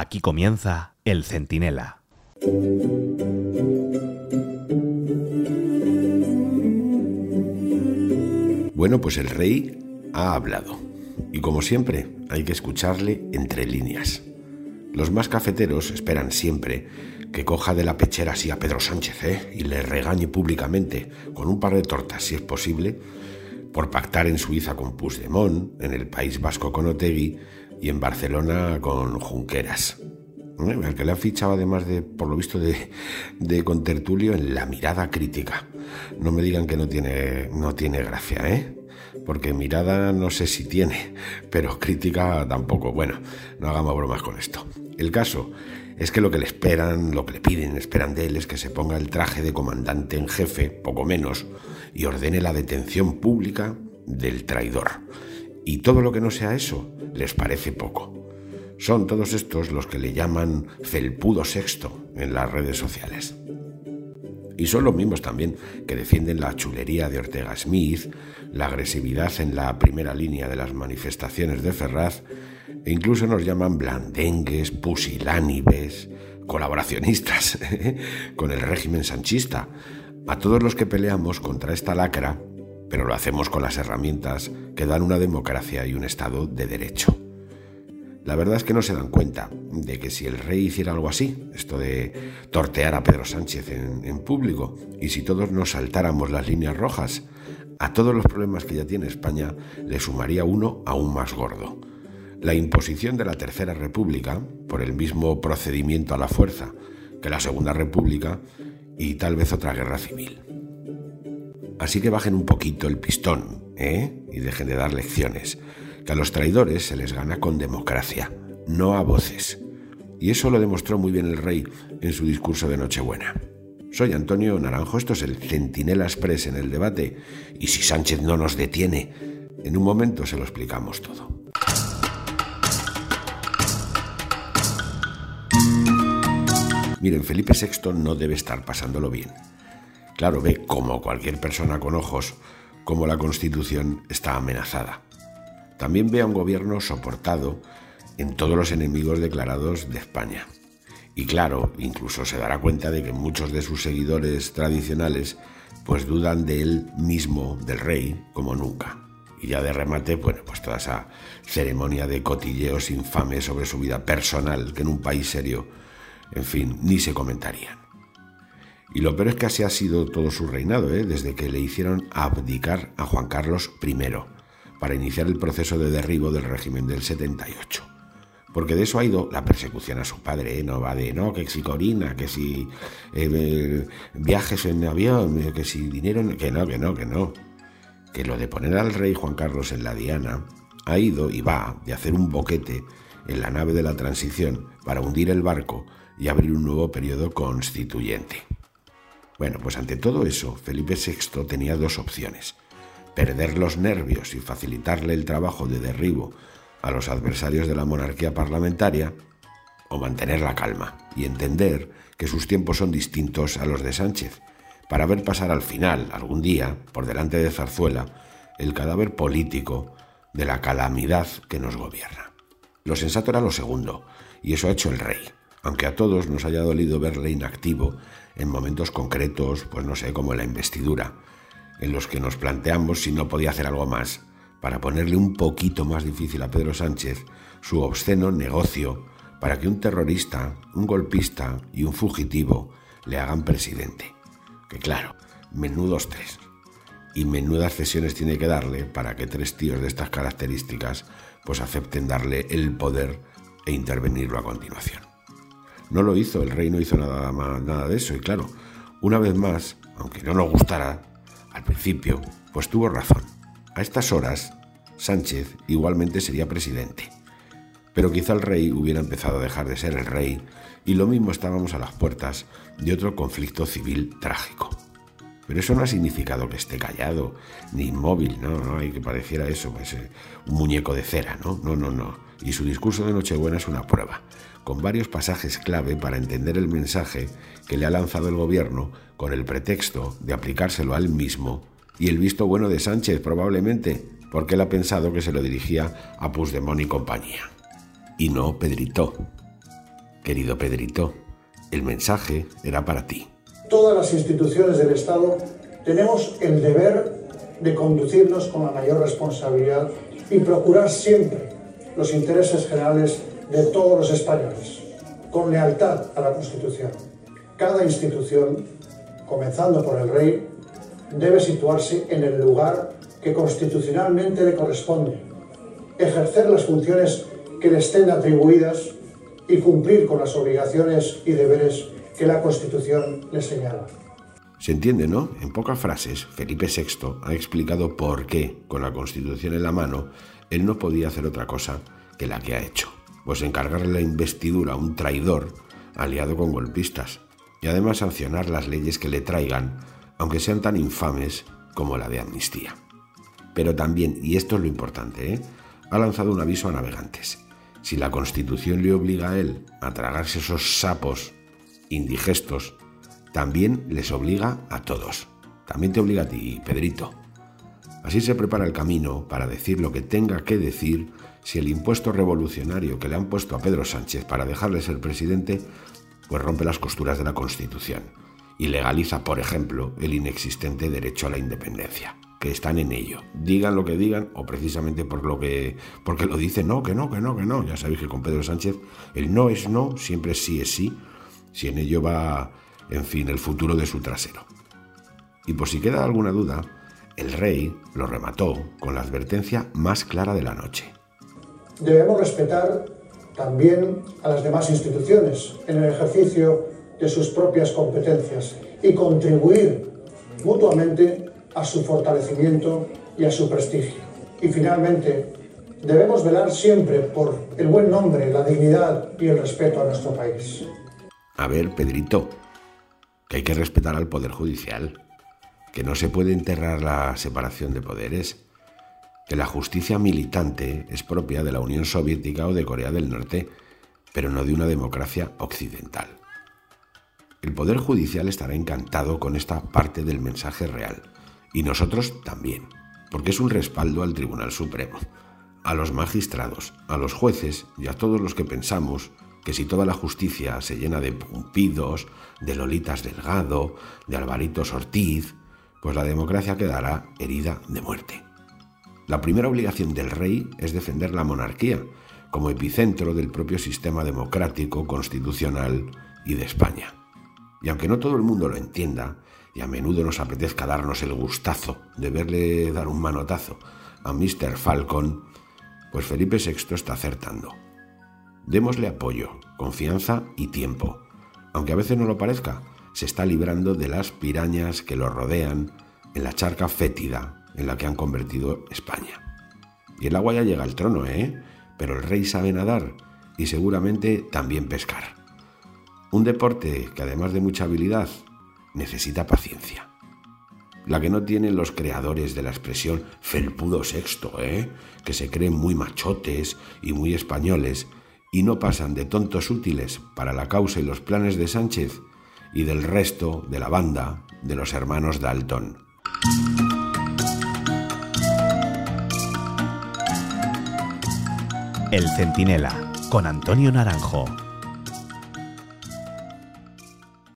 Aquí comienza El Centinela. Bueno, pues el rey ha hablado. Y como siempre, hay que escucharle entre líneas. Los más cafeteros esperan siempre que coja de la pechera así a Pedro Sánchez ¿eh? y le regañe públicamente, con un par de tortas si es posible, por pactar en Suiza con Puigdemont, en el País Vasco con Otegui y en Barcelona con Junqueras. ¿Eh? Al que le ha fichado además de, por lo visto, de, de contertulio en la mirada crítica. No me digan que no tiene, no tiene gracia, ¿eh? Porque mirada no sé si tiene, pero crítica tampoco. Bueno, no hagamos bromas con esto. El caso es que lo que le esperan, lo que le piden, esperan de él es que se ponga el traje de comandante en jefe, poco menos, y ordene la detención pública del traidor. Y todo lo que no sea eso les parece poco. Son todos estos los que le llaman felpudo sexto en las redes sociales. Y son los mismos también que defienden la chulería de Ortega Smith, la agresividad en la primera línea de las manifestaciones de Ferraz, e incluso nos llaman blandengues, pusilánimes, colaboracionistas con el régimen sanchista, a todos los que peleamos contra esta lacra, pero lo hacemos con las herramientas que dan una democracia y un Estado de derecho. La verdad es que no se dan cuenta de que si el rey hiciera algo así, esto de tortear a Pedro Sánchez en, público, y si todos nos saltáramos las líneas rojas, a todos los problemas que ya tiene España le sumaría uno aún más gordo. La imposición de la Tercera República, por el mismo procedimiento a la fuerza que la Segunda República, y tal vez otra guerra civil. Así que bajen un poquito el pistón, ¿eh? Y dejen de dar lecciones que a los traidores se les gana con democracia, no a voces. Y eso lo demostró muy bien el rey en su discurso de Nochebuena. Soy Antonio Naranjo, esto es el Centinela Express en el debate, y si Sánchez no nos detiene, en un momento se lo explicamos todo. Miren, Felipe VI no debe estar pasándolo bien. Claro, ve como cualquier persona con ojos cómo la Constitución está amenazada. También ve a un gobierno soportado en todos los enemigos declarados de España. Y claro, incluso se dará cuenta de que muchos de sus seguidores tradicionales pues dudan de él mismo, del rey, como nunca. Y ya de remate, bueno, pues toda esa ceremonia de cotilleos infames sobre su vida personal, que en un país serio, en fin, ni se comentarían. Y lo peor es que así ha sido todo su reinado, ¿eh? desde que le hicieron abdicar a Juan Carlos I para iniciar el proceso de derribo del régimen del 78. Porque de eso ha ido la persecución a su padre, ¿eh? no va de, no, que si Corina, que si eh, viajes en avión, que si dinero, que no, que no, que no. Que lo de poner al rey Juan Carlos en la diana ha ido y va de hacer un boquete en la nave de la transición para hundir el barco y abrir un nuevo periodo constituyente. Bueno, pues ante todo eso, Felipe VI tenía dos opciones perder los nervios y facilitarle el trabajo de derribo a los adversarios de la monarquía parlamentaria, o mantener la calma y entender que sus tiempos son distintos a los de Sánchez, para ver pasar al final, algún día, por delante de Zarzuela, el cadáver político de la calamidad que nos gobierna. Lo sensato era lo segundo, y eso ha hecho el rey, aunque a todos nos haya dolido verle inactivo en momentos concretos, pues no sé, como la investidura, en los que nos planteamos si no podía hacer algo más para ponerle un poquito más difícil a Pedro Sánchez su obsceno negocio para que un terrorista, un golpista y un fugitivo le hagan presidente. Que claro, menudos tres. Y menudas cesiones tiene que darle para que tres tíos de estas características pues acepten darle el poder e intervenirlo a continuación. No lo hizo, el rey no hizo nada, nada de eso y claro, una vez más, aunque no nos gustara, al principio, pues tuvo razón. A estas horas, Sánchez igualmente sería presidente. Pero quizá el rey hubiera empezado a dejar de ser el rey y lo mismo estábamos a las puertas de otro conflicto civil trágico. Pero eso no ha significado que esté callado, ni inmóvil, no, no hay que pareciera eso, pues, eh, un muñeco de cera, no, no, no, no. Y su discurso de Nochebuena es una prueba, con varios pasajes clave para entender el mensaje que le ha lanzado el gobierno con el pretexto de aplicárselo a él mismo y el visto bueno de Sánchez probablemente, porque él ha pensado que se lo dirigía a Puigdemont y compañía. Y no Pedrito. Querido Pedrito, el mensaje era para ti. Todas las instituciones del Estado tenemos el deber de conducirnos con la mayor responsabilidad y procurar siempre los intereses generales de todos los españoles, con lealtad a la Constitución. Cada institución, comenzando por el rey, debe situarse en el lugar que constitucionalmente le corresponde, ejercer las funciones que le estén atribuidas y cumplir con las obligaciones y deberes que la Constitución le señala. Se entiende, ¿no? En pocas frases, Felipe VI ha explicado por qué, con la Constitución en la mano, él no podía hacer otra cosa que la que ha hecho, pues encargarle la investidura a un traidor aliado con golpistas, y además sancionar las leyes que le traigan, aunque sean tan infames como la de amnistía. Pero también, y esto es lo importante, ¿eh? ha lanzado un aviso a navegantes. Si la Constitución le obliga a él a tragarse esos sapos indigestos, también les obliga a todos. También te obliga a ti, Pedrito. Así se prepara el camino para decir lo que tenga que decir si el impuesto revolucionario que le han puesto a Pedro Sánchez para dejarle ser presidente, pues rompe las costuras de la Constitución y legaliza, por ejemplo, el inexistente derecho a la independencia, que están en ello. Digan lo que digan o precisamente por lo que porque lo dicen no, que no, que no, que no. Ya sabéis que con Pedro Sánchez el no es no, siempre sí es sí, si en ello va en fin, el futuro de su trasero. Y por si queda alguna duda, el rey lo remató con la advertencia más clara de la noche. Debemos respetar también a las demás instituciones en el ejercicio de sus propias competencias y contribuir mutuamente a su fortalecimiento y a su prestigio. Y finalmente, debemos velar siempre por el buen nombre, la dignidad y el respeto a nuestro país. A ver, Pedrito, que hay que respetar al Poder Judicial, que no se puede enterrar la separación de poderes, que la justicia militante es propia de la Unión Soviética o de Corea del Norte, pero no de una democracia occidental. El Poder Judicial estará encantado con esta parte del mensaje real, y nosotros también, porque es un respaldo al Tribunal Supremo, a los magistrados, a los jueces y a todos los que pensamos que si toda la justicia se llena de Pumpidos, de Lolitas Delgado, de Alvaritos Ortiz, pues la democracia quedará herida de muerte. La primera obligación del rey es defender la monarquía como epicentro del propio sistema democrático, constitucional y de España. Y aunque no todo el mundo lo entienda, y a menudo nos apetezca darnos el gustazo de verle dar un manotazo a Mr. Falcon, pues Felipe VI está acertando. Démosle apoyo, confianza y tiempo. Aunque a veces no lo parezca, se está librando de las pirañas que lo rodean en la charca fétida en la que han convertido España. Y el agua ya llega al trono, ¿eh? Pero el rey sabe nadar y seguramente también pescar. Un deporte que además de mucha habilidad, necesita paciencia. La que no tienen los creadores de la expresión felpudo sexto, ¿eh? Que se creen muy machotes y muy españoles y no pasan de tontos útiles para la causa y los planes de Sánchez y del resto de la banda de los hermanos Dalton. El Centinela, con Antonio Naranjo.